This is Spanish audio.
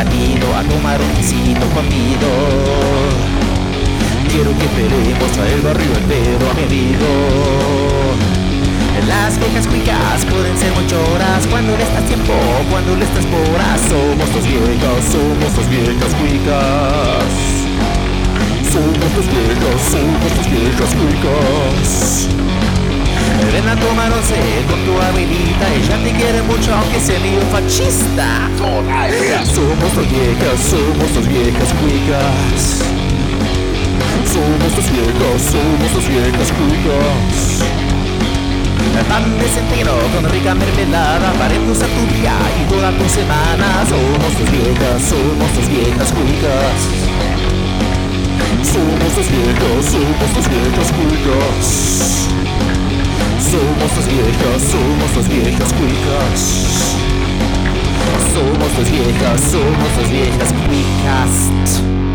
a tomar un tecito conmigo. Quiero que esperemos a el barrio entero a mi amigo. Las viejas cuicas pueden ser muy choras cuando le estás tiempo, cuando le estás poras. Somos dos viejas, somos dos viejas cuicas. Somos dos viejas, somos dos viejas cuicas. Ven a tomar once con tu abuelita Ella te quiere mucho aunque sea medio fascista viejas, somos dos viejas cuicas. Somos dos viejas, somos dos viejas cuicas. Pan de centeno con rica mermelada para endulzar tu día y toda tu semana. Somos dos viejas, somos dos viejas cuicas. Somos dos viejas, somos dos viejas cuicas. Somos dos viejas, somos dos viejas cuicas. Somos dos viejas, somos dos viejas cuicas.